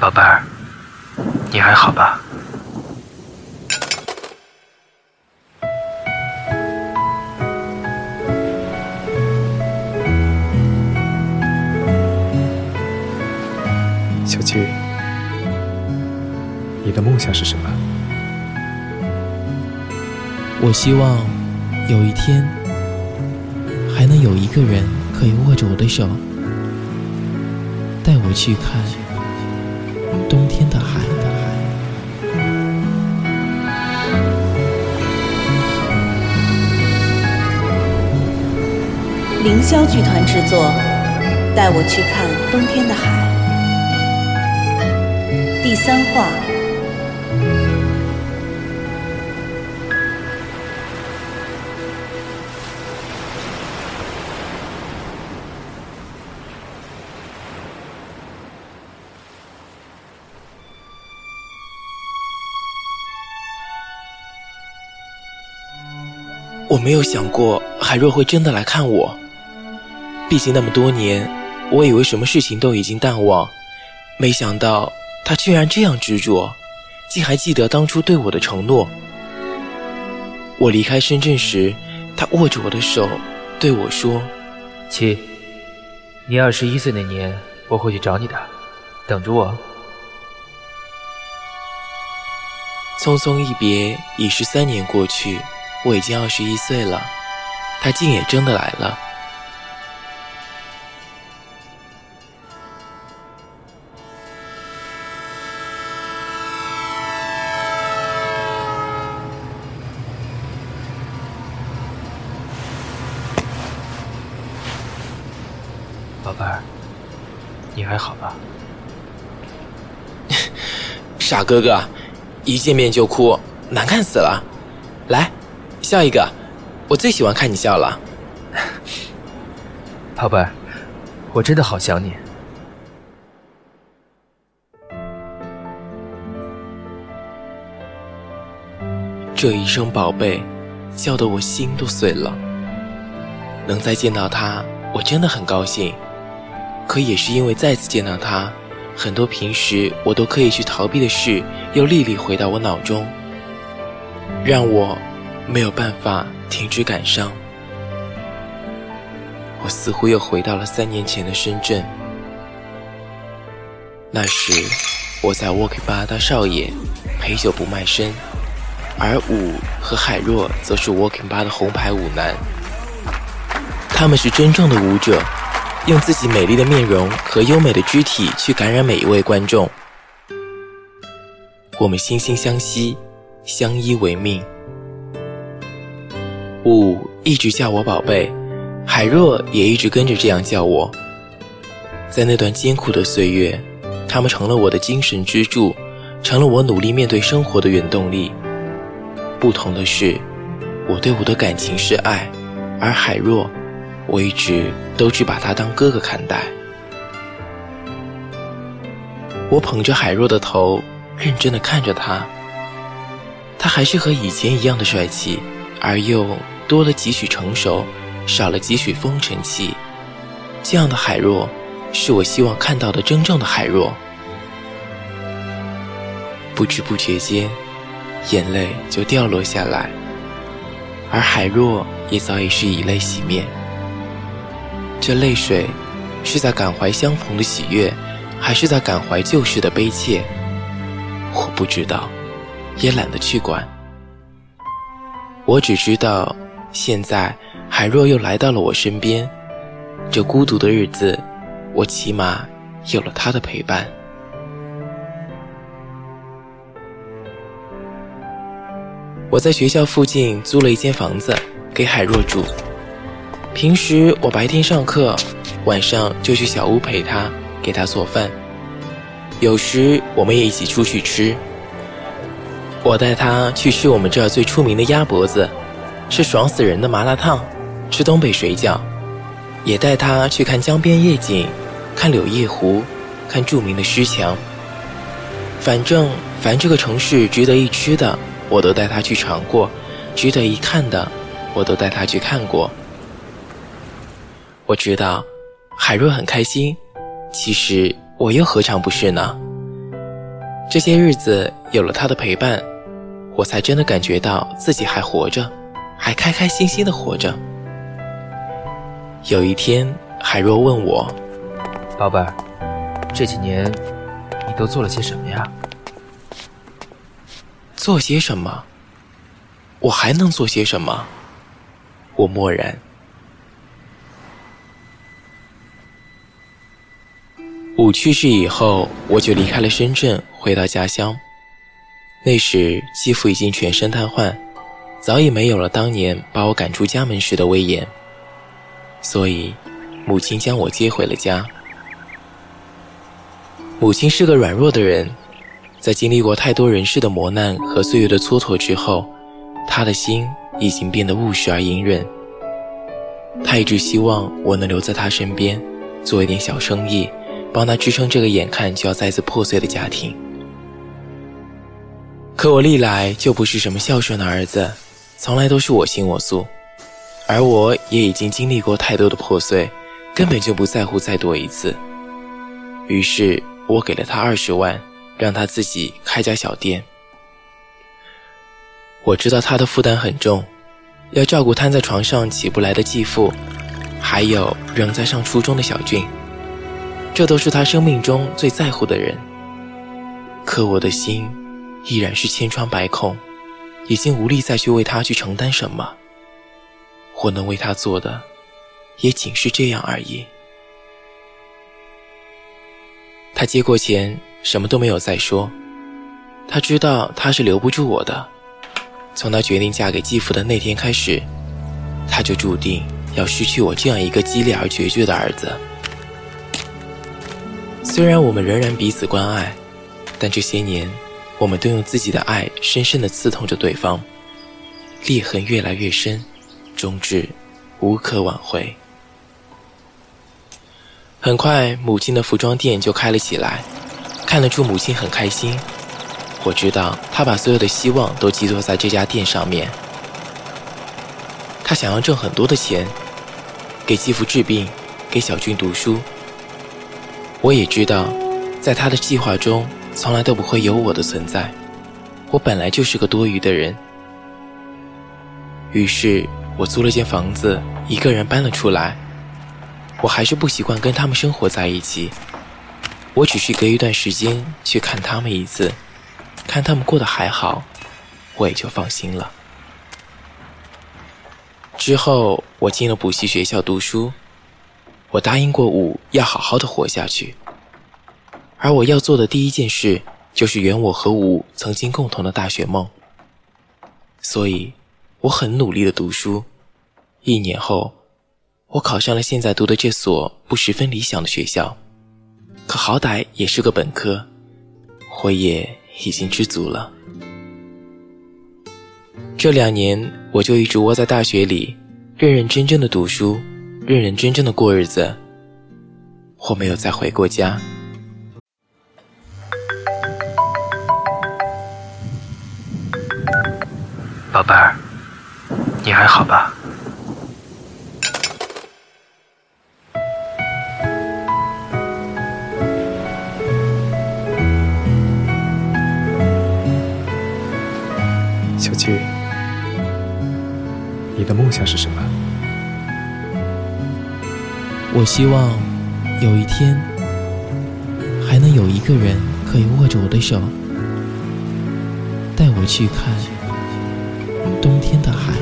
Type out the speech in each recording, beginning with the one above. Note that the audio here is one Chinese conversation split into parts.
宝贝儿，你还好吧？小七，你的梦想是什么？我希望有一天还能有一个人可以握着我的手，带我去看冬天的海。凌霄剧团制作，带我去看冬天的海。第三话。我没有想过海若会真的来看我。毕竟那么多年，我以为什么事情都已经淡忘，没想到他居然这样执着，竟还记得当初对我的承诺。我离开深圳时，他握着我的手对我说：“七，你二十一岁那年，我会去找你的，等着我。”匆匆一别，已是三年过去。我已经二十一岁了，他竟也真的来了。宝贝儿，你还好吧？傻哥哥，一见面就哭，难看死了。来。笑一个，我最喜欢看你笑了，宝贝儿，我真的好想你。这一声宝贝，叫得我心都碎了。能再见到他，我真的很高兴。可也是因为再次见到他，很多平时我都可以去逃避的事，又历历回到我脑中，让我。没有办法停止感伤，我似乎又回到了三年前的深圳。那时，我在 Walking Bar 当少爷，陪酒不卖身，而舞和海若则是 Walking Bar 的红牌舞男。他们是真正的舞者，用自己美丽的面容和优美的肢体去感染每一位观众。我们惺惺相惜，相依为命。五一直叫我宝贝，海若也一直跟着这样叫我。在那段艰苦的岁月，他们成了我的精神支柱，成了我努力面对生活的原动力。不同的是，我对我的感情是爱，而海若，我一直都只把他当哥哥看待。我捧着海若的头，认真的看着他，他还是和以前一样的帅气，而又。多了几许成熟，少了几许风尘气，这样的海若，是我希望看到的真正的海若。不知不觉间，眼泪就掉落下来，而海若也早已是以泪洗面。这泪水，是在感怀相逢的喜悦，还是在感怀旧事的悲切？我不知道，也懒得去管。我只知道。现在，海若又来到了我身边，这孤独的日子，我起码有了他的陪伴。我在学校附近租了一间房子给海若住，平时我白天上课，晚上就去小屋陪她，给她做饭，有时我们也一起出去吃。我带她去吃我们这儿最出名的鸭脖子。吃爽死人的麻辣烫，吃东北水饺，也带他去看江边夜景，看柳叶湖，看著名的诗墙。反正凡这个城市值得一吃的，我都带他去尝过；值得一看的，我都带他去看过。我知道海若很开心，其实我又何尝不是呢？这些日子有了他的陪伴，我才真的感觉到自己还活着，还开开心心的活着。有一天，海若问我：“宝贝儿，这几年你都做了些什么呀？”做些什么？我还能做些什么？我默然。五去世以后，我就离开了深圳，回到家乡。那时继父已经全身瘫痪，早已没有了当年把我赶出家门时的威严，所以母亲将我接回了家。母亲是个软弱的人，在经历过太多人世的磨难和岁月的蹉跎之后，她的心已经变得务实而隐忍。她一直希望我能留在她身边，做一点小生意。帮他支撑这个眼看就要再次破碎的家庭，可我历来就不是什么孝顺的儿子，从来都是我行我素，而我也已经经历过太多的破碎，根本就不在乎再多一次。于是我给了他二十万，让他自己开家小店。我知道他的负担很重，要照顾瘫在床上起不来的继父，还有仍在上初中的小俊。这都是他生命中最在乎的人，可我的心依然是千疮百孔，已经无力再去为他去承担什么。我能为他做的，也仅是这样而已。他接过钱，什么都没有再说。他知道他是留不住我的。从他决定嫁给继父的那天开始，他就注定要失去我这样一个激烈而决绝的儿子。虽然我们仍然彼此关爱，但这些年，我们都用自己的爱深深的刺痛着对方，裂痕越来越深，终至无可挽回。很快，母亲的服装店就开了起来，看得出母亲很开心。我知道她把所有的希望都寄托在这家店上面。她想要挣很多的钱，给继父治病，给小俊读书。我也知道，在他的计划中，从来都不会有我的存在。我本来就是个多余的人。于是我租了间房子，一个人搬了出来。我还是不习惯跟他们生活在一起。我只是隔一段时间去看他们一次，看他们过得还好，我也就放心了。之后，我进了补习学校读书。我答应过五要好好的活下去，而我要做的第一件事就是圆我和五曾经共同的大学梦。所以，我很努力的读书。一年后，我考上了现在读的这所不十分理想的学校，可好歹也是个本科，我也已经知足了。这两年，我就一直窝在大学里，认认真真的读书。认认真真的过日子，我没有再回过家。宝贝儿，你还好吧？小七，你的梦想是什么？我希望有一天还能有一个人可以握着我的手，带我去看冬天的海。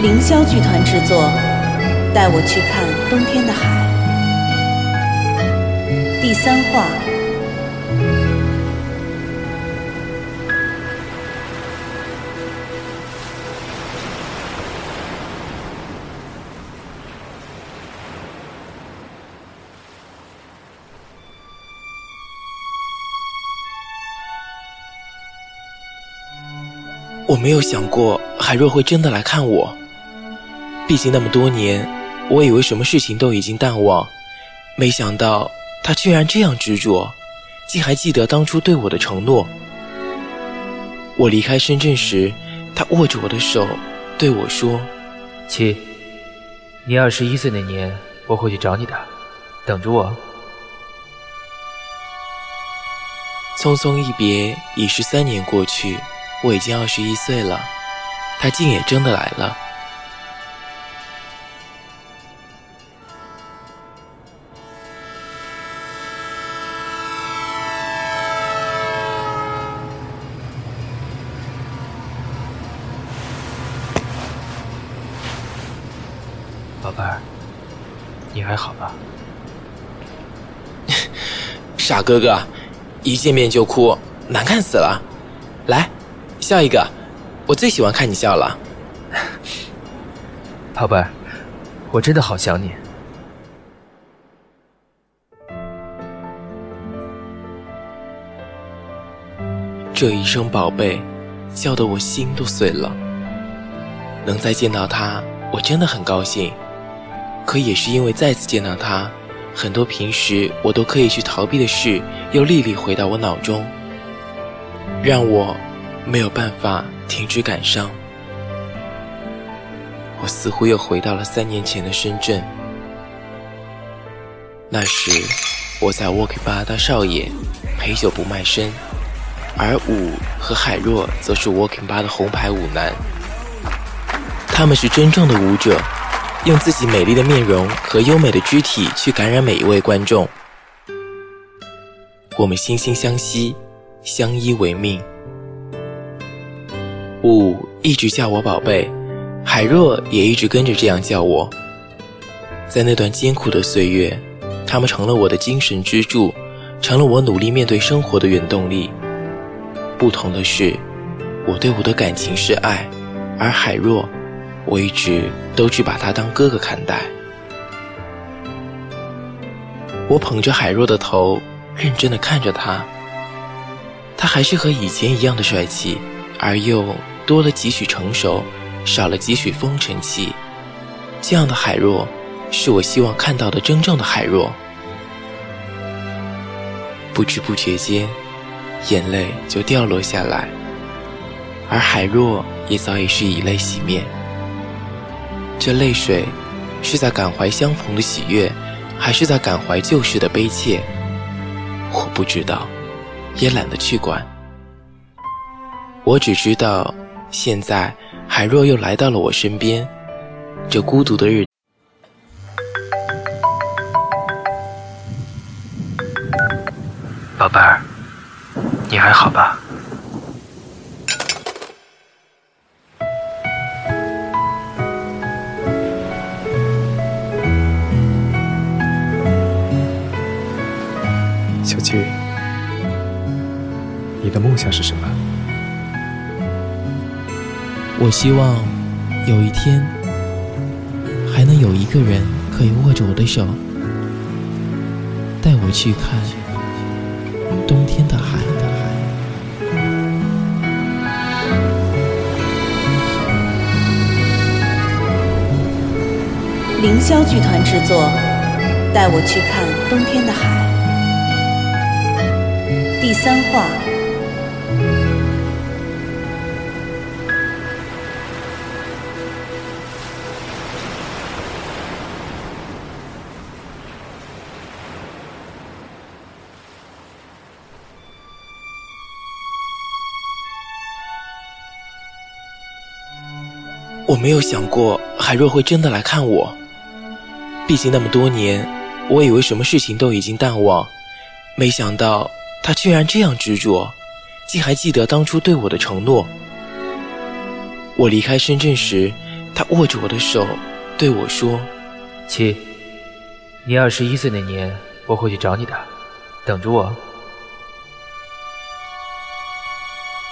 凌霄剧团制作，带我去看冬天的海。第三话。我没有想过海若会真的来看我，毕竟那么多年，我以为什么事情都已经淡忘，没想到他居然这样执着，竟还记得当初对我的承诺。我离开深圳时，他握着我的手，对我说：“七，你二十一岁那年，我会去找你的，等着我。匆匆一别，已是三年过去，我已经二十一岁了，他竟也真的来了。宝贝儿，你还好吧？傻哥哥，一见面就哭，难看死了。来，笑一个，我最喜欢看你笑了。宝贝儿，我真的好想你。这一声宝贝，叫得我心都碎了。能再见到他，我真的很高兴。可也是因为再次见到他，很多平时我都可以去逃避的事，又历历回到我脑中，让我没有办法停止感伤。我似乎又回到了三年前的深圳。那时，我在 Walking 吧当少爷，陪酒不卖身，而舞和海若则是 Walking 吧的红牌舞男。他们是真正的舞者。用自己美丽的面容和优美的肢体去感染每一位观众，我们惺惺相惜，相依为命。五一直叫我宝贝，海若也一直跟着这样叫我。在那段艰苦的岁月，他们成了我的精神支柱，成了我努力面对生活的原动力。不同的是，我对我的感情是爱，而海若。我一直都只把他当哥哥看待。我捧着海若的头，认真的看着他。他还是和以前一样的帅气，而又多了几许成熟，少了几许风尘气。这样的海若，是我希望看到的真正的海若。不知不觉间，眼泪就掉落下来，而海若也早已是以泪洗面。这泪水，是在感怀相逢的喜悦，还是在感怀旧事的悲切？我不知道，也懒得去管。我只知道，现在海若又来到了我身边，这孤独的日。宝贝儿，你还好吧？小七，你的梦想是什么？我希望有一天还能有一个人可以握着我的手，带我去看冬天的海。凌霄剧团制作，带我去看冬天的海。第三话，我没有想过海若会真的来看我。毕竟那么多年，我以为什么事情都已经淡忘，没想到。他居然这样执着，竟还记得当初对我的承诺。我离开深圳时，他握着我的手，对我说：“七，你二十一岁那年，我会去找你的，等着我。”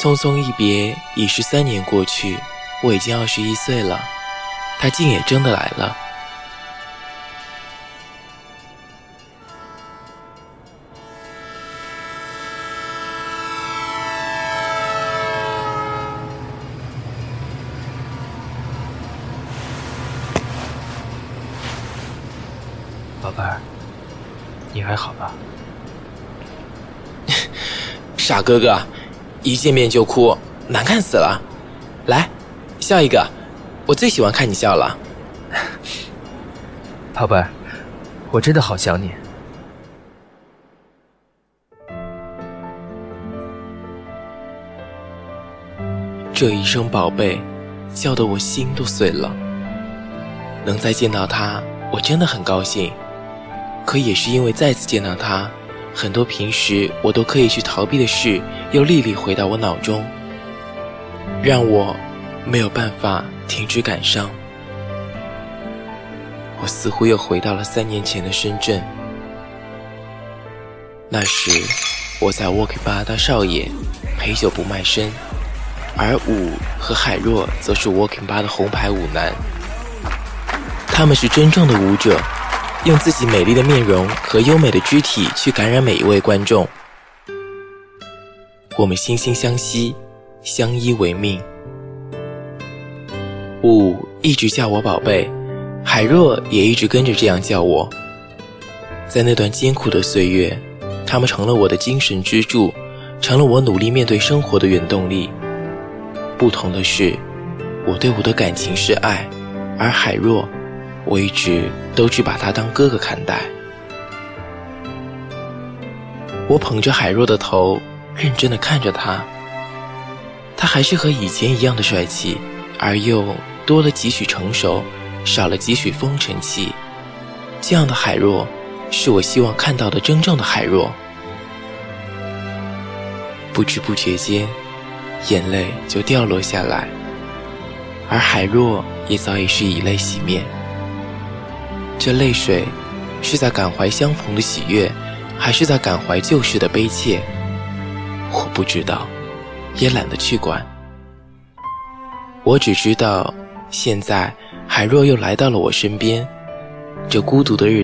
匆匆一别，已是三年过去，我已经二十一岁了，他竟也真的来了。宝贝儿，你还好吧？傻哥哥，一见面就哭，难看死了。来，笑一个，我最喜欢看你笑了。宝贝儿，我真的好想你。这一声“宝贝”，叫得我心都碎了。能再见到他，我真的很高兴。可也是因为再次见到他，很多平时我都可以去逃避的事，又历历回到我脑中，让我没有办法停止感伤。我似乎又回到了三年前的深圳。那时，我在沃克巴当少爷，陪酒不卖身，而舞和海若则是沃克巴的红牌舞男。他们是真正的舞者，用自己美丽的面容和优美的肢体去感染每一位观众。我们惺惺相惜，相依为命。舞一直叫我宝贝。海若也一直跟着这样叫我。在那段艰苦的岁月，他们成了我的精神支柱，成了我努力面对生活的原动力。不同的是，我对我的感情是爱，而海若，我一直都只把他当哥哥看待。我捧着海若的头，认真的看着他。他还是和以前一样的帅气，而又多了几许成熟。少了几许风尘气，这样的海若，是我希望看到的真正的海若。不知不觉间，眼泪就掉落下来，而海若也早已是以泪洗面。这泪水，是在感怀相逢的喜悦，还是在感怀旧事的悲切？我不知道，也懒得去管。我只知道，现在。海若又来到了我身边，这孤独的日。